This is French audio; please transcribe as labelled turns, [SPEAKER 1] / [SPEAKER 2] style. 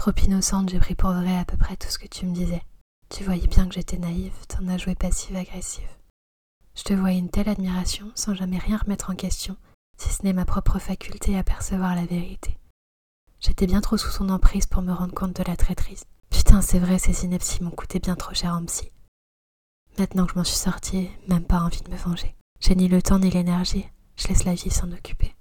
[SPEAKER 1] Trop innocente, j'ai pris pour vrai à peu près tout ce que tu me disais. Tu voyais bien que j'étais naïve, t'en as joué passive-agressive. Je te voyais une telle admiration sans jamais rien remettre en question, si ce n'est ma propre faculté à percevoir la vérité. J'étais bien trop sous son emprise pour me rendre compte de la traîtrise. Putain, c'est vrai, ces inepties m'ont coûté bien trop cher en psy. Maintenant que je m'en suis sortie, même pas envie de me venger. J'ai ni le temps ni l'énergie, je laisse la vie s'en occuper.